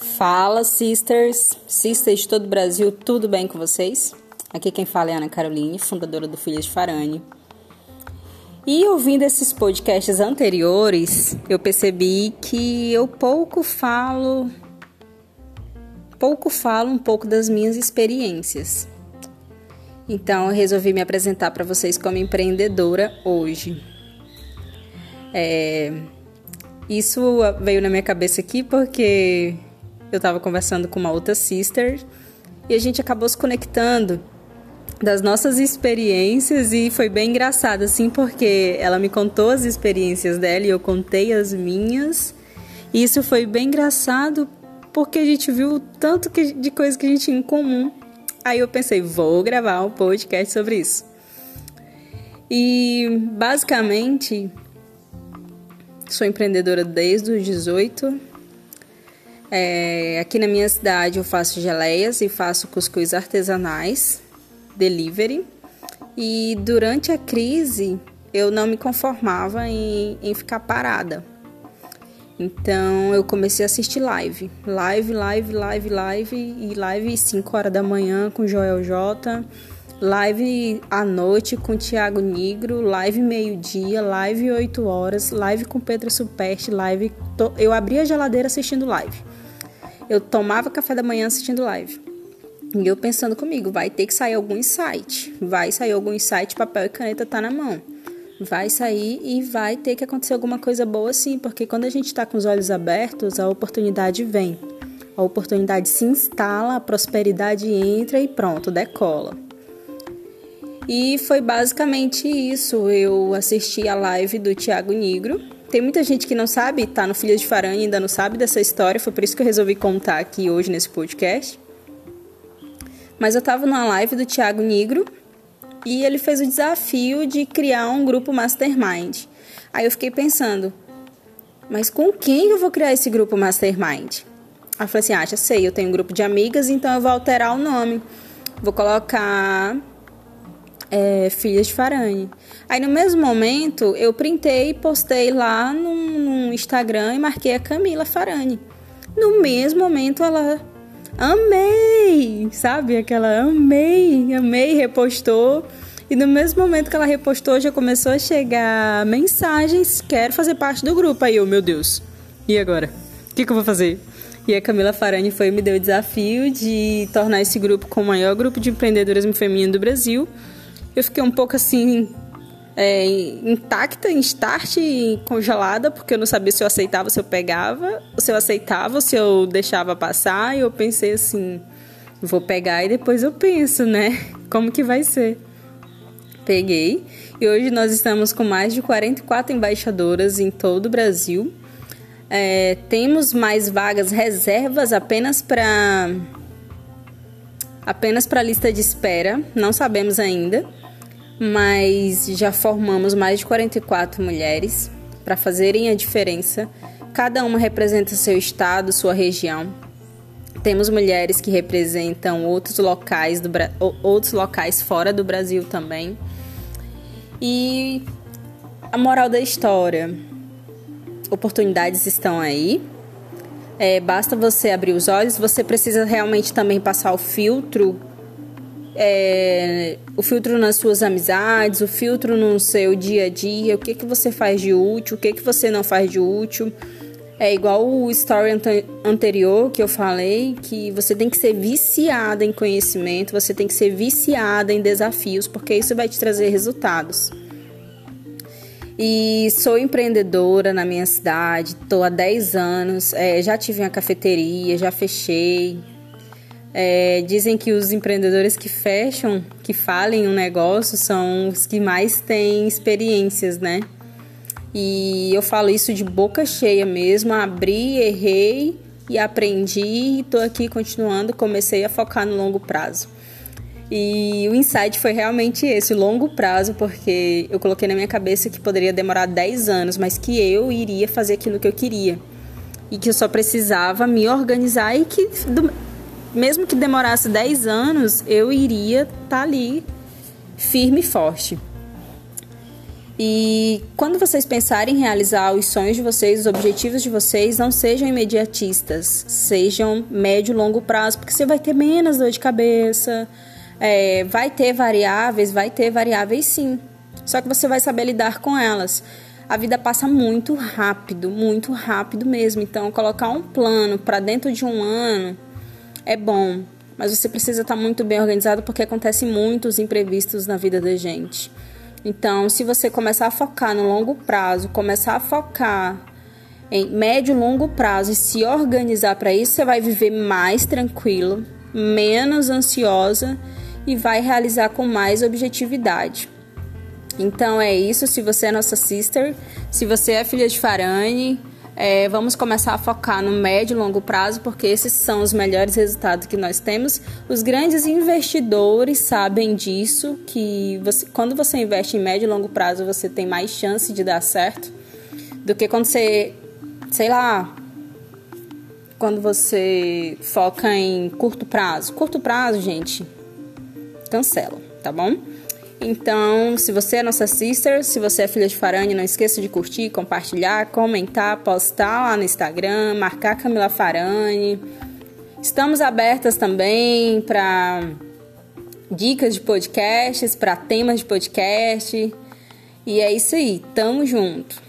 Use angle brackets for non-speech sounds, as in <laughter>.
Fala, sisters, sisters de todo o Brasil, tudo bem com vocês? Aqui quem fala é Ana Caroline, fundadora do Filhas de Farane. E ouvindo esses podcasts anteriores, eu percebi que eu pouco falo, pouco falo um pouco das minhas experiências. Então eu resolvi me apresentar para vocês como empreendedora hoje. É, isso veio na minha cabeça aqui porque eu estava conversando com uma outra sister e a gente acabou se conectando das nossas experiências e foi bem engraçado assim porque ela me contou as experiências dela e eu contei as minhas. E isso foi bem engraçado porque a gente viu tanto que, de coisa que a gente tinha em comum. Aí eu pensei, vou gravar um podcast sobre isso. E basicamente sou empreendedora desde os 18 é, aqui na minha cidade eu faço geleias e faço cuscuz artesanais, delivery. E durante a crise eu não me conformava em, em ficar parada. Então eu comecei a assistir live. Live, live, live, live. E live 5 horas da manhã com Joel J. Live à noite com Tiago Negro. Live meio-dia. Live 8 horas. Live com Pedro Superste. Live. Eu abri a geladeira assistindo live eu tomava café da manhã assistindo live. E eu pensando comigo, vai ter que sair algum insight. Vai sair algum insight, papel e caneta tá na mão. Vai sair e vai ter que acontecer alguma coisa boa sim, porque quando a gente está com os olhos abertos, a oportunidade vem. A oportunidade se instala, a prosperidade entra e pronto, decola. E foi basicamente isso. Eu assisti a live do Tiago Negro, tem muita gente que não sabe, tá no Filhas de Farane e ainda não sabe dessa história, foi por isso que eu resolvi contar aqui hoje nesse podcast. Mas eu tava numa live do Thiago Negro e ele fez o desafio de criar um grupo mastermind. Aí eu fiquei pensando, mas com quem eu vou criar esse grupo mastermind? Aí eu falei assim, ah, já sei, eu tenho um grupo de amigas, então eu vou alterar o nome. Vou colocar é, Filhas de Farane. Aí no mesmo momento eu printei e postei lá no, Instagram e marquei a Camila Farane. No mesmo momento ela amei, sabe? Aquela amei, amei, repostou. E no mesmo momento que ela repostou, já começou a chegar mensagens: quero fazer parte do grupo. Aí eu, meu Deus, e agora? O que, que eu vou fazer? E a Camila Farani foi me deu o desafio de tornar esse grupo com o maior grupo de empreendedorismo feminino do Brasil eu fiquei um pouco assim, é, intacta, em start, congelada, porque eu não sabia se eu aceitava, se eu pegava, se eu aceitava, se eu deixava passar. E eu pensei assim, vou pegar e depois eu penso, né? <laughs> Como que vai ser? Peguei. E hoje nós estamos com mais de 44 embaixadoras em todo o Brasil. É, temos mais vagas reservas apenas para apenas para lista de espera, não sabemos ainda mas já formamos mais de 44 mulheres para fazerem a diferença. Cada uma representa seu estado, sua região. Temos mulheres que representam outros locais, do, outros locais fora do Brasil também. E a moral da história: oportunidades estão aí. É, basta você abrir os olhos, você precisa realmente também passar o filtro é, o filtro nas suas amizades, o filtro no seu dia a dia, o que, que você faz de útil, o que, que você não faz de útil. É igual o story anterior que eu falei, que você tem que ser viciada em conhecimento, você tem que ser viciada em desafios, porque isso vai te trazer resultados. E sou empreendedora na minha cidade, estou há 10 anos, é, já tive uma cafeteria, já fechei, é, dizem que os empreendedores que fecham, que falem um negócio, são os que mais têm experiências, né? E eu falo isso de boca cheia mesmo. Abri, errei e aprendi e tô aqui continuando. Comecei a focar no longo prazo. E o insight foi realmente esse, longo prazo, porque eu coloquei na minha cabeça que poderia demorar 10 anos, mas que eu iria fazer aquilo que eu queria. E que eu só precisava me organizar e que mesmo que demorasse 10 anos, eu iria estar tá ali firme e forte. E quando vocês pensarem em realizar os sonhos de vocês, os objetivos de vocês, não sejam imediatistas, sejam médio e longo prazo, porque você vai ter menos dor de cabeça, é, vai ter variáveis, vai ter variáveis sim. Só que você vai saber lidar com elas. A vida passa muito rápido, muito rápido mesmo. Então, colocar um plano para dentro de um ano é bom, mas você precisa estar muito bem organizado porque acontecem muitos imprevistos na vida da gente. Então, se você começar a focar no longo prazo, começar a focar em médio e longo prazo e se organizar para isso, você vai viver mais tranquilo, menos ansiosa e vai realizar com mais objetividade. Então é isso. Se você é nossa sister, se você é filha de Farane, é, vamos começar a focar no médio e longo prazo, porque esses são os melhores resultados que nós temos. Os grandes investidores sabem disso, que você, quando você investe em médio e longo prazo, você tem mais chance de dar certo do que quando você, sei lá, quando você foca em curto prazo. Curto prazo, gente, cancela, tá bom? Então, se você é nossa sister, se você é filha de Farane, não esqueça de curtir, compartilhar, comentar, postar lá no Instagram, marcar Camila Farane. Estamos abertas também para dicas de podcasts, para temas de podcast. E é isso aí, tamo junto.